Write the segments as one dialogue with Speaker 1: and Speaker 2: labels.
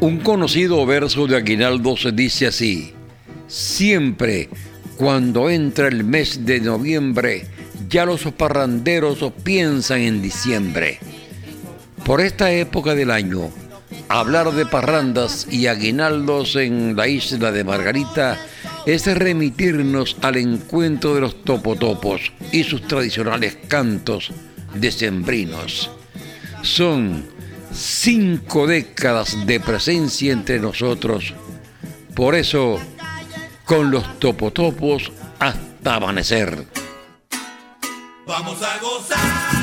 Speaker 1: Un conocido verso de Aguinaldo se dice así, siempre cuando entra el mes de noviembre, ya los parranderos piensan en diciembre. Por esta época del año, hablar de parrandas y aguinaldos en la isla de Margarita es remitirnos al encuentro de los topotopos y sus tradicionales cantos decembrinos. Son cinco décadas de presencia entre nosotros. Por eso, con los topotopos hasta amanecer.
Speaker 2: Vamos a gozar.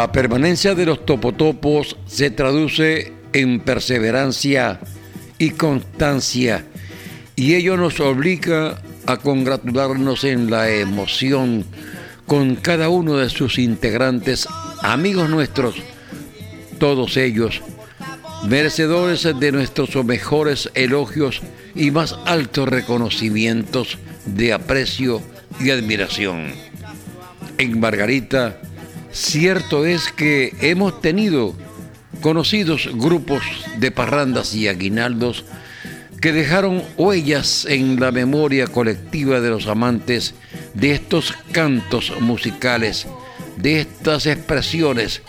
Speaker 1: La permanencia de los topotopos se traduce en perseverancia y constancia y ello nos obliga a congratularnos en la emoción con cada uno de sus integrantes, amigos nuestros, todos ellos, merecedores de nuestros mejores elogios y más altos reconocimientos de aprecio y admiración. En Margarita, Cierto es que hemos tenido conocidos grupos de parrandas y aguinaldos que dejaron huellas en la memoria colectiva de los amantes de estos cantos musicales, de estas expresiones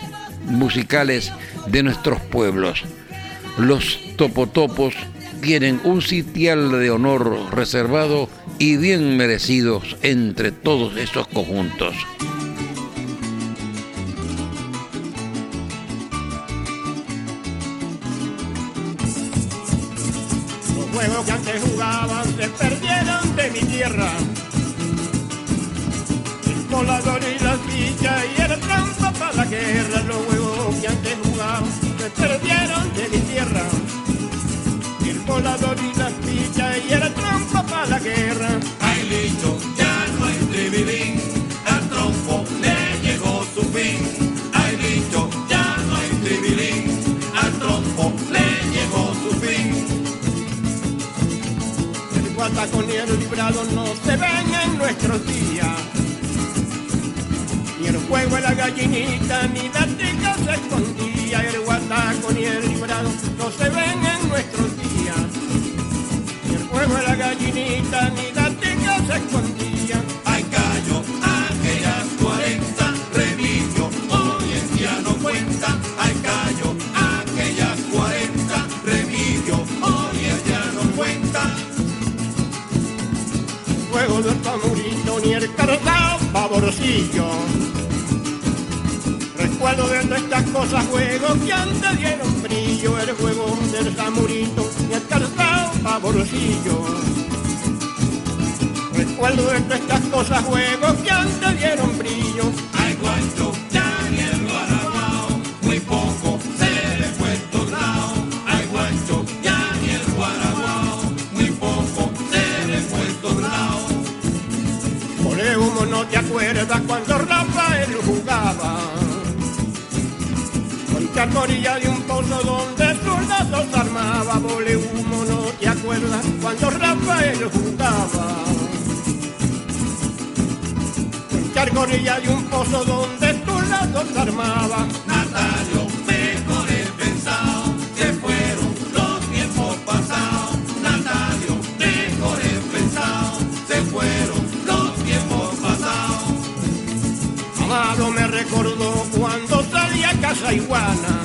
Speaker 1: musicales de nuestros pueblos. Los topotopos tienen un sitial de honor reservado y bien merecidos entre todos esos conjuntos.
Speaker 3: Perdieron de mi tierra. El colador y la ficha y el trampa para la guerra. Los juegos que antes jugaban se perdieron de mi tierra. El colador y la ficha y el trampa para la guerra.
Speaker 2: Hay licho,
Speaker 3: El librado no se ven en nuestros días. Ni el juego de la gallinita, ni la se escondía. El guatacón y el librado no se ven en nuestros días. Ni el juego de la gallinita, ni la tica se escondía. El cartao favorcillo. Recuerdo de nuestras cosas, juegos que antes dieron brillo. El juego del tamurito, ni el cartao favorcillo. Recuerdo de nuestras cosas, juegos que antes dieron brillo.
Speaker 2: Hay guancho,
Speaker 3: te acuerdas cuando Rafael jugaba. Contra la orilla de un pozo donde soldados armaba. El humo no te acuerdas cuando Rafael jugaba. Contra la orilla de un pozo donde soldados armaba. Salí a casa iguana.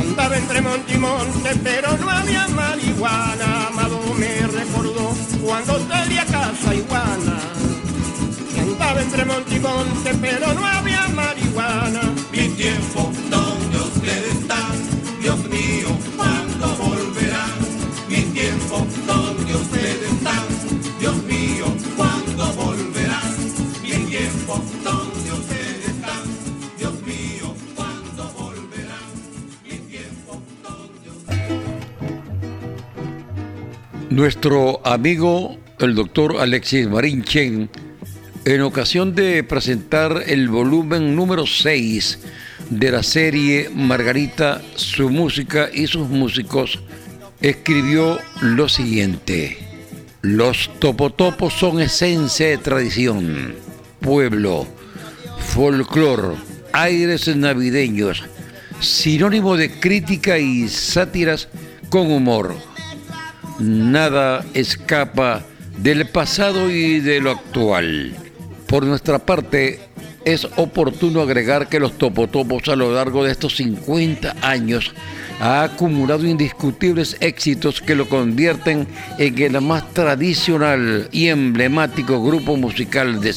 Speaker 3: Andaba entre monte y monte, pero no había marihuana. Amado me recordó cuando salí a casa iguana. Y andaba entre monte y monte, pero no había marihuana.
Speaker 2: Mi tiempo, donde ustedes están, Dios mío, ¿cuándo volverán? Mi tiempo, donde ustedes están,
Speaker 1: Nuestro amigo, el doctor Alexis Marín Chen, en ocasión de presentar el volumen número 6 de la serie Margarita, su música y sus músicos, escribió lo siguiente. Los topotopos son esencia de tradición, pueblo, folclor, aires navideños, sinónimo de crítica y sátiras con humor nada escapa del pasado y de lo actual. Por nuestra parte, es oportuno agregar que los topotopos a lo largo de estos 50 años ha acumulado indiscutibles éxitos que lo convierten en el más tradicional y emblemático grupo musical de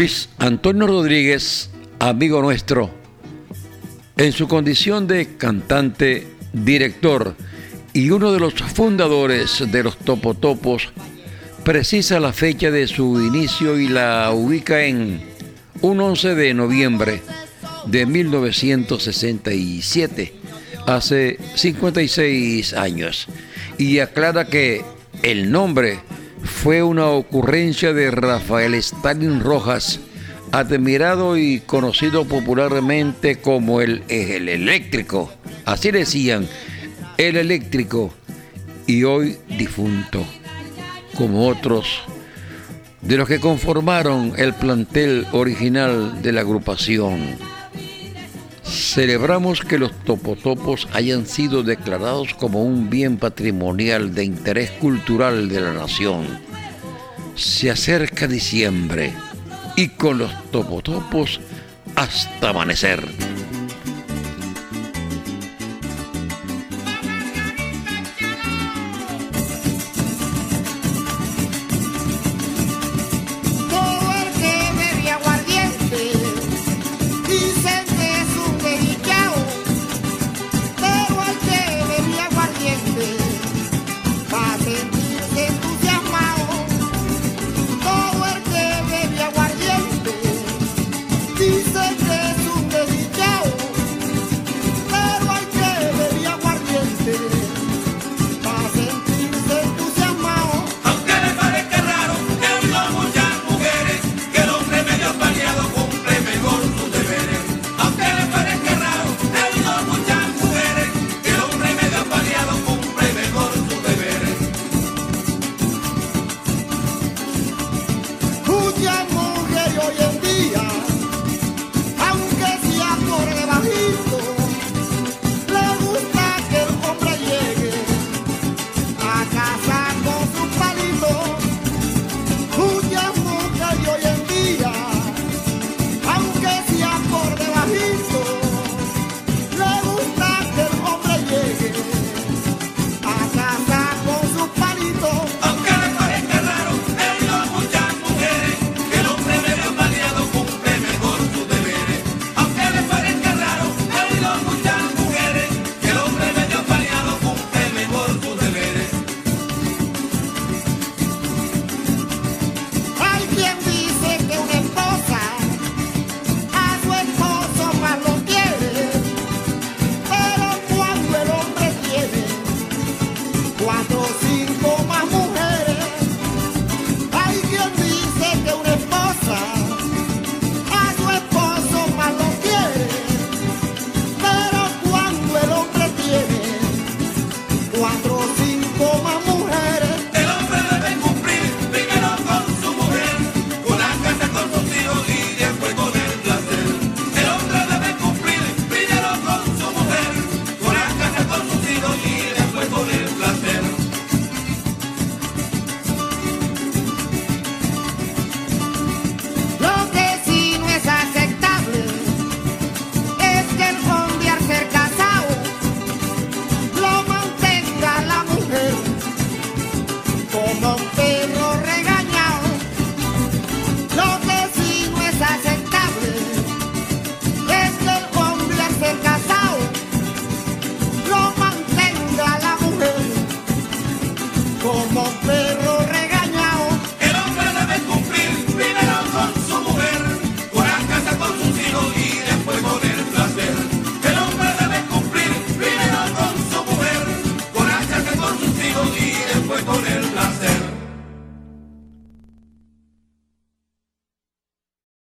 Speaker 1: Luis Antonio Rodríguez, amigo nuestro, en su condición de cantante, director y uno de los fundadores de los Topotopos, precisa la fecha de su inicio y la ubica en un 11 de noviembre de 1967, hace 56 años, y aclara que el nombre fue una ocurrencia de Rafael Stalin Rojas, admirado y conocido popularmente como el, el eléctrico. Así decían, el eléctrico y hoy difunto, como otros de los que conformaron el plantel original de la agrupación. Celebramos que los topotopos hayan sido declarados como un bien patrimonial de interés cultural de la nación. Se acerca diciembre y con los topotopos hasta amanecer.